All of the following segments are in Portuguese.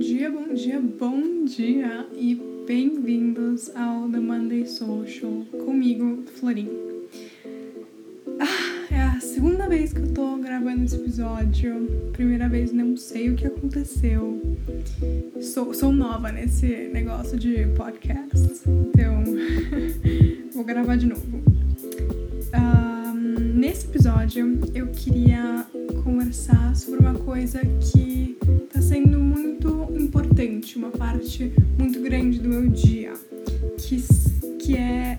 dia, bom dia, bom dia e bem-vindos ao The Monday Social comigo, Florim. Ah, é a segunda vez que eu tô gravando esse episódio. Primeira vez não sei o que aconteceu. Sou, sou nova nesse negócio de podcast, então vou gravar de novo. Um, nesse episódio eu queria conversar sobre uma coisa que está sendo muito importante, uma parte muito grande do meu dia, que, que é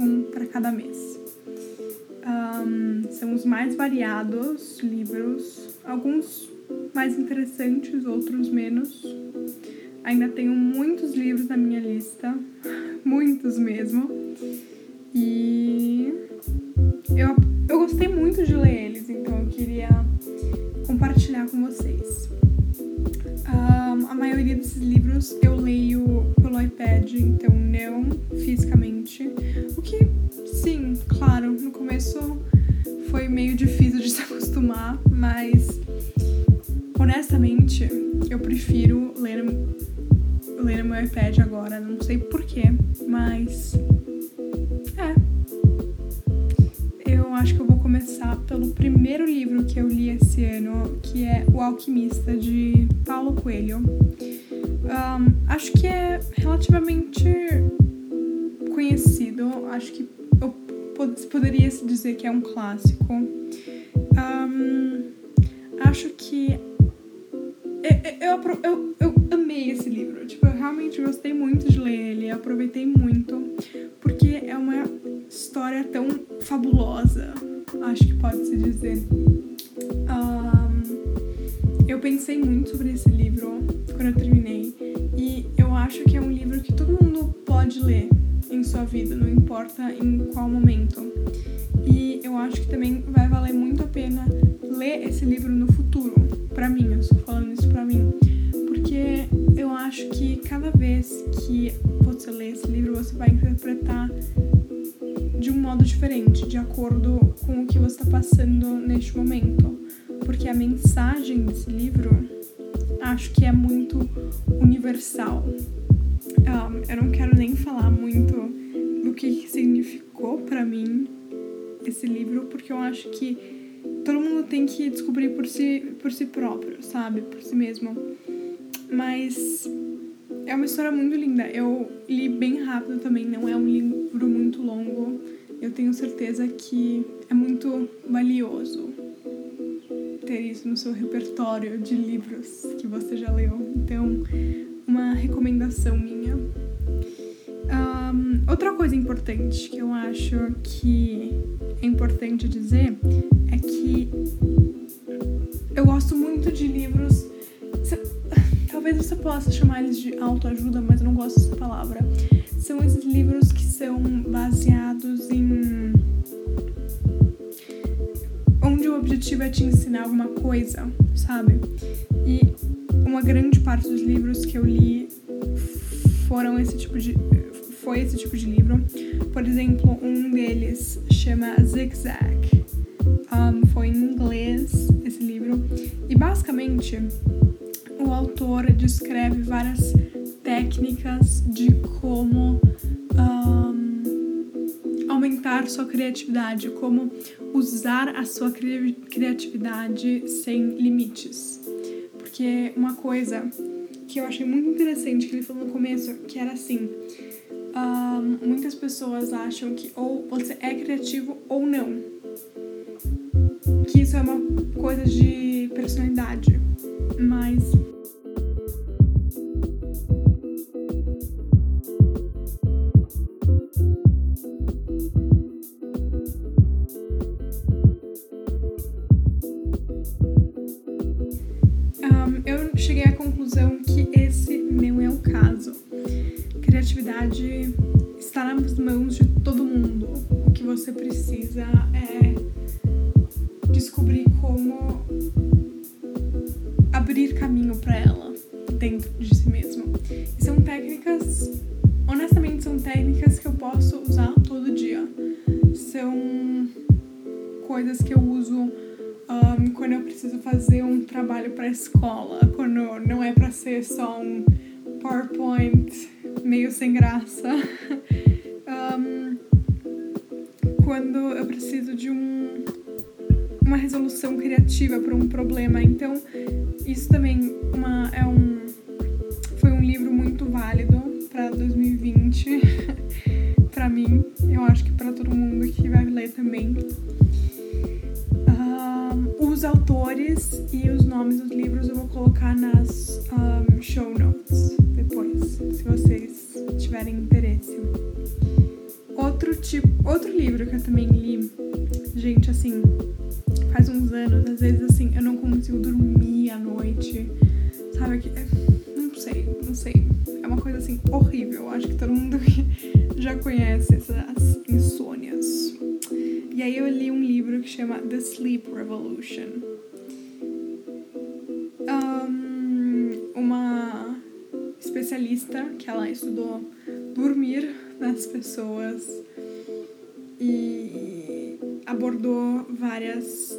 um para cada mês. Um, são os mais variados livros, alguns mais interessantes, outros menos. Ainda tenho muitos livros na minha lista, muitos mesmo. E eu, eu gostei muito de ler eles, então eu queria compartilhar com vocês. Um, a maioria desses livros eu leio pelo iPad, então não fisicamente. O que, sim, claro, no começo foi meio difícil de se acostumar, mas honestamente eu prefiro ler, ler no meu iPad agora. Não sei porquê, mas. É. Eu acho que eu vou começar pelo primeiro livro que eu li esse ano, que é O Alquimista, de Paulo Coelho. Um, acho que é relativamente conhecido, acho que eu poderia se dizer que é um clássico. Um, acho que eu, eu, eu, eu, amei esse livro, tipo, eu realmente gostei muito de ler ele, aproveitei muito, porque é uma história tão fabulosa, acho que pode se dizer. Um, eu pensei muito sobre esse livro quando eu terminei e eu acho que é um livro que todo mundo pode ler em sua vida, não importa em qual momento. E eu acho que também vai valer muito a pena ler esse livro no futuro, para mim, eu estou falando isso para mim, porque eu acho que cada vez que você lê esse livro, você vai interpretar de um modo diferente, de acordo com o que você está passando neste momento. Porque a mensagem desse livro acho que é muito universal. Um, eu não quero nem falar muito do que significou para mim esse livro, porque eu acho que todo mundo tem que descobrir por si, por si próprio, sabe? Por si mesmo. Mas é uma história muito linda. Eu li bem rápido também, não é um livro muito longo. Eu tenho certeza que é muito valioso ter isso no seu repertório de livros que você já leu. Então, uma recomendação minha. Um, outra coisa importante que eu acho que é importante dizer é que eu gosto muito de livros. Talvez você possa chamar eles de autoajuda, mas eu não gosto dessa palavra. São esses livros que são baseados em. onde o objetivo é te ensinar alguma coisa, sabe? E uma grande parte dos livros que eu li foram esse tipo de foi esse tipo de livro. Por exemplo, um deles chama Zig Zag. Um, foi em inglês esse livro. E basicamente o autor descreve várias técnicas de como um, aumentar sua criatividade, como usar a sua cri criatividade sem limites. Porque uma coisa que eu achei muito interessante que ele falou no começo, que era assim, um, muitas pessoas acham que ou você é criativo ou não. Que isso é uma coisa de personalidade. Mas usar todo dia. São coisas que eu uso um, quando eu preciso fazer um trabalho para escola, quando não é para ser só um PowerPoint meio sem graça. um, quando eu preciso de um, uma resolução criativa para um problema. Então, isso também uma, é um, foi um livro muito válido para 2020 para mim. Eu acho que para todo mundo que vai ler também. Um, os autores e os nomes dos livros eu vou colocar nas um, show notes depois, se vocês tiverem interesse. Outro tipo, outro livro que eu também li, gente, assim, faz uns anos, às vezes assim, eu não consigo dormir à noite, sabe? Que, não sei, não sei. Uma coisa assim horrível. Acho que todo mundo já conhece essas insônias. E aí eu li um livro que chama The Sleep Revolution. Um, uma especialista que ela estudou dormir nas pessoas e abordou várias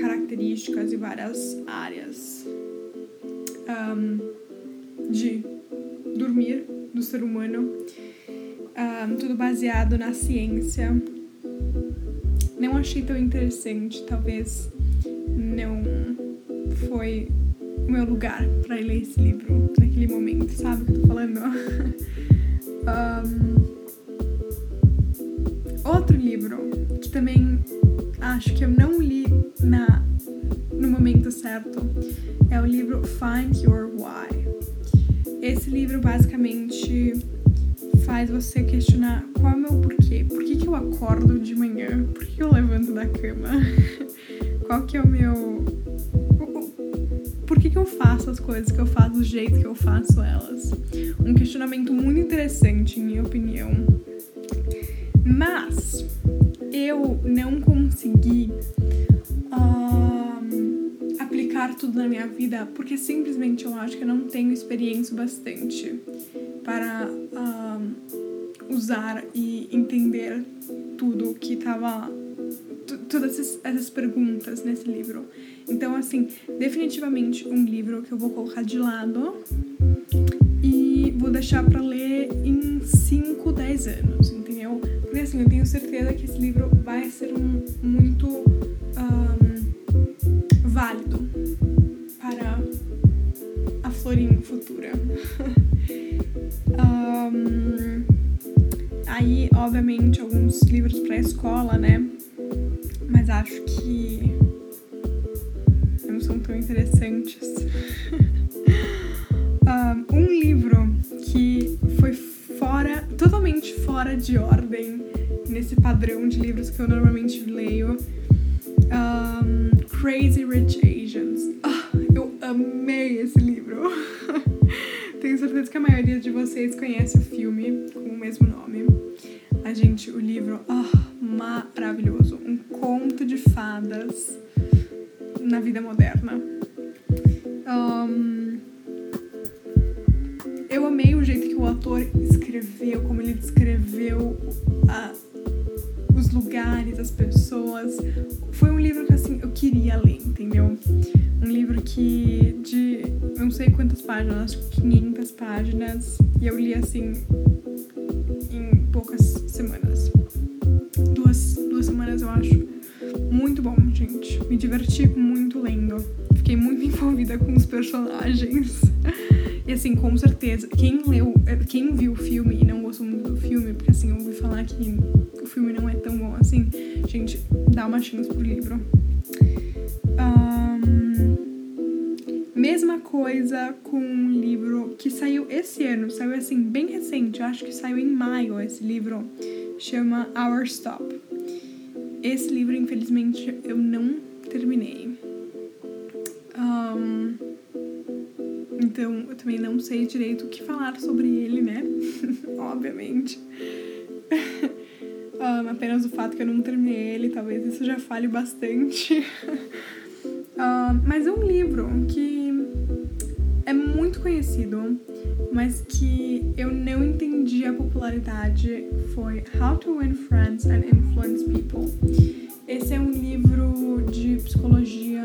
características e várias áreas um, do ser humano, um, tudo baseado na ciência. Não achei tão interessante, talvez não foi o meu lugar para ler esse livro naquele momento, sabe o que eu tô falando? um, outro livro que também acho que eu não li na, no momento certo é o livro Find Your Why. Esse livro basicamente faz você questionar qual é o meu porquê. Por que, que eu acordo de manhã? Por que eu levanto da cama? qual que é o meu. Por que, que eu faço as coisas que eu faço do jeito que eu faço elas? Um questionamento muito interessante, em minha opinião. Mas eu não consegui tudo na minha vida porque simplesmente eu acho que eu não tenho experiência bastante para uh, usar e entender tudo que estava todas essas, essas perguntas nesse livro. Então, assim, definitivamente um livro que eu vou colocar de lado e vou deixar para ler em 5, 10 anos, entendeu? Porque assim, eu tenho certeza que esse livro vai ser um, muito um, válido a Florinha futura. um, aí, obviamente, alguns livros para escola, né? Mas acho que não são tão interessantes. um livro que foi fora, totalmente fora de ordem nesse padrão de livros que eu normalmente leio. Um, Crazy Rich escreveu, como ele descreveu a, os lugares, as pessoas. Foi um livro que assim eu queria ler, entendeu? Um livro que de não sei quantas páginas, acho que 500 páginas, e eu li assim em poucas semanas. Duas, duas semanas eu acho. Muito bom, gente. Me diverti muito lendo. Fiquei muito envolvida com os personagens. E assim, com certeza, quem leu, eh, quem viu o filme e não gostou muito do filme, porque assim, eu ouvi falar que o filme não é tão bom assim, gente, dá uma chance pro livro. Um, mesma coisa com um livro que saiu esse ano, saiu assim, bem recente, eu acho que saiu em maio esse livro, chama Our Stop. Esse livro, infelizmente, eu não terminei. Então eu também não sei direito o que falar sobre ele, né? obviamente. um, apenas o fato que eu não terminei ele, talvez isso já fale bastante. um, mas é um livro que é muito conhecido, mas que eu não entendi a popularidade. Foi How to Win Friends and Influence People. Esse é um livro de psicologia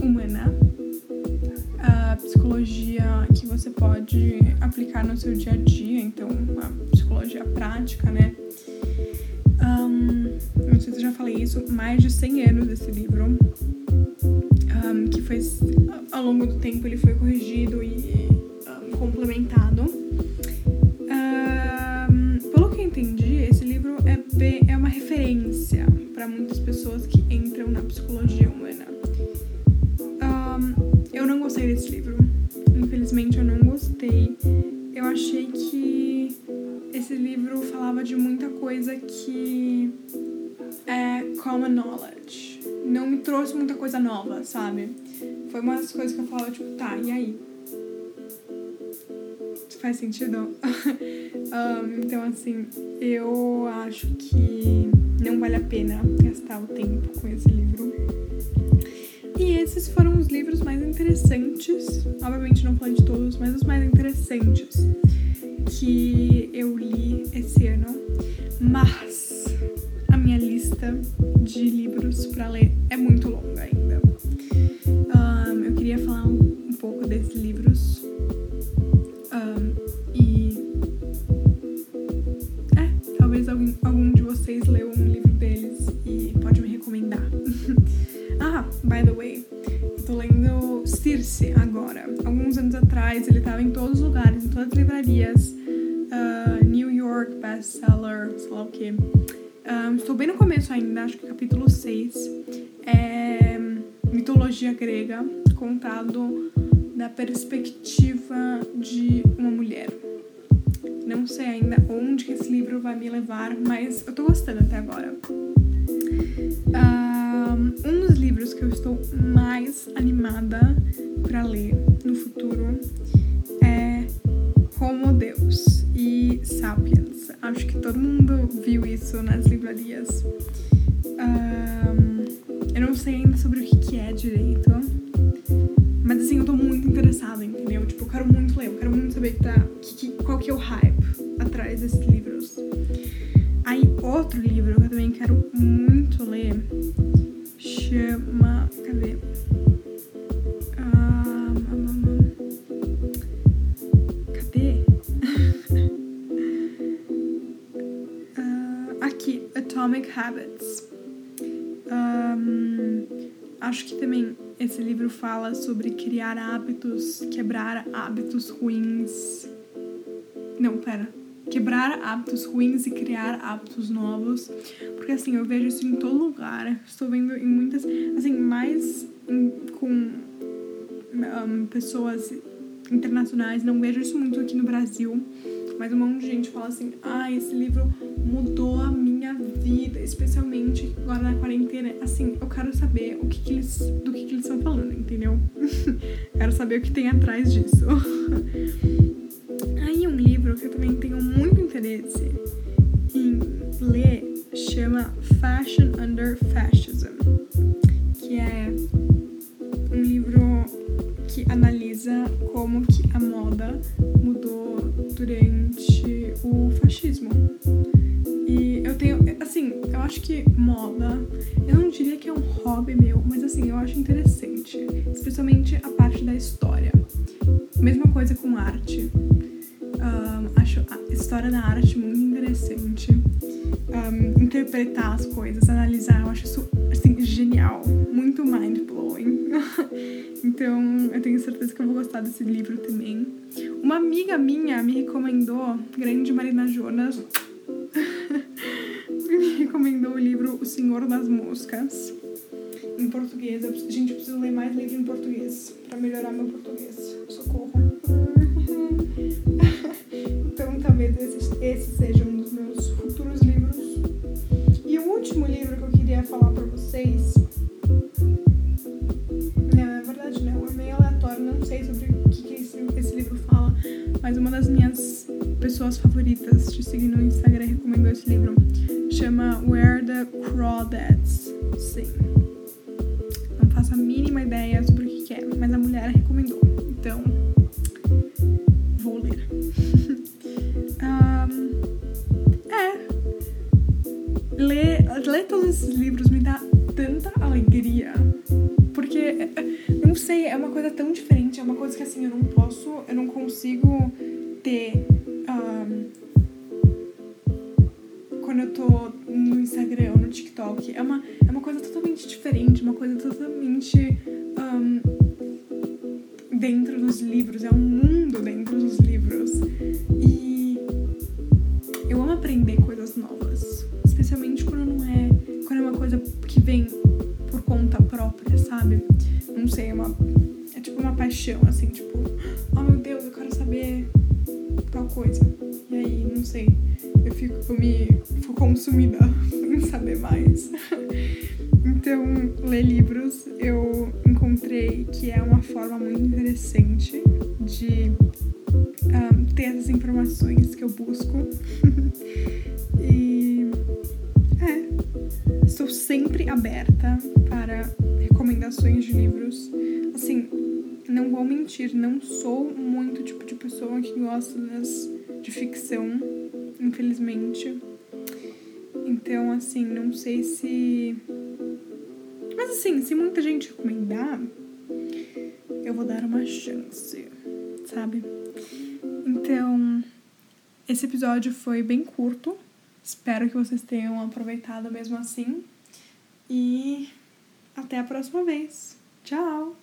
humana psicologia que você pode aplicar no seu dia a dia, então a psicologia prática, né? Um, não sei se eu já falei isso, mais de 100 anos desse livro, um, que foi ao longo do tempo ele foi corrigido e um, complementado. Coisa que é common knowledge. Não me trouxe muita coisa nova, sabe? Foi uma das coisas que eu falava, tipo, tá, e aí? Faz sentido? um, então, assim, eu acho que não vale a pena gastar o tempo com esse livro. E esses foram os livros mais interessantes, obviamente não falei de todos, mas os mais interessantes que eu li esse ano. Mas a minha lista de livros para ler é muito longa ainda. Contado da perspectiva de uma mulher. Não sei ainda onde esse livro vai me levar, mas eu tô gostando até agora. Um dos livros que eu estou mais animada para ler no futuro é Homo Deus e Sapiens. Acho que todo mundo viu isso nas livrarias. Um, eu não sei ainda sobre o que, que é direito, eu tô muito interessada, entendeu? Tipo, eu quero muito ler, eu quero muito saber que tá, que, qual que é o hype atrás desses livros. Aí, outro livro que eu também quero muito fala sobre criar hábitos, quebrar hábitos ruins. Não, pera quebrar hábitos ruins e criar hábitos novos. Porque assim, eu vejo isso em todo lugar. Estou vendo em muitas, assim, mais em, com um, pessoas internacionais. Não vejo isso muito aqui no Brasil. Mas um monte de gente fala assim: ah, esse livro mudou a minha vida, especialmente agora na quarentena. Assim, eu quero saber o que, que eles, do que, que eles estão falando, entendeu? quero saber o que tem atrás disso. Aí um livro que eu também tenho muito interesse em ler chama Fashion Under Fascism, que é um livro que analisa como que a moda mudou durante o fascismo. E eu tenho, assim, eu acho que moda, eu não diria hobby meu, mas assim, eu acho interessante, especialmente a parte da história. Mesma coisa com arte. Um, acho a história da arte muito interessante. Um, interpretar as coisas, analisar, eu acho isso assim, genial, muito mind-blowing. então eu tenho certeza que eu vou gostar desse livro também. Uma amiga minha me recomendou, grande Marina Jonas, me recomendou o livro O Senhor das Moscas. Em português, eu, gente, eu preciso ler mais livro em português para melhorar meu português. Socorro. então talvez esse, esse seja um dos meus futuros livros. E o último livro que eu queria falar para vocês. Yeah. Sabe? Não sei, é uma é tipo uma paixão assim, tipo, oh meu Deus, eu quero saber tal coisa. E aí, não sei, eu fico eu me fico consumida em saber mais. Então, ler livros eu encontrei que é uma forma muito interessante vou mentir, não sou muito tipo de pessoa que gosta das, de ficção, infelizmente. Então, assim, não sei se mas assim, se muita gente recomendar, eu vou dar uma chance, sabe? Então, esse episódio foi bem curto. Espero que vocês tenham aproveitado mesmo assim. E até a próxima vez. Tchau!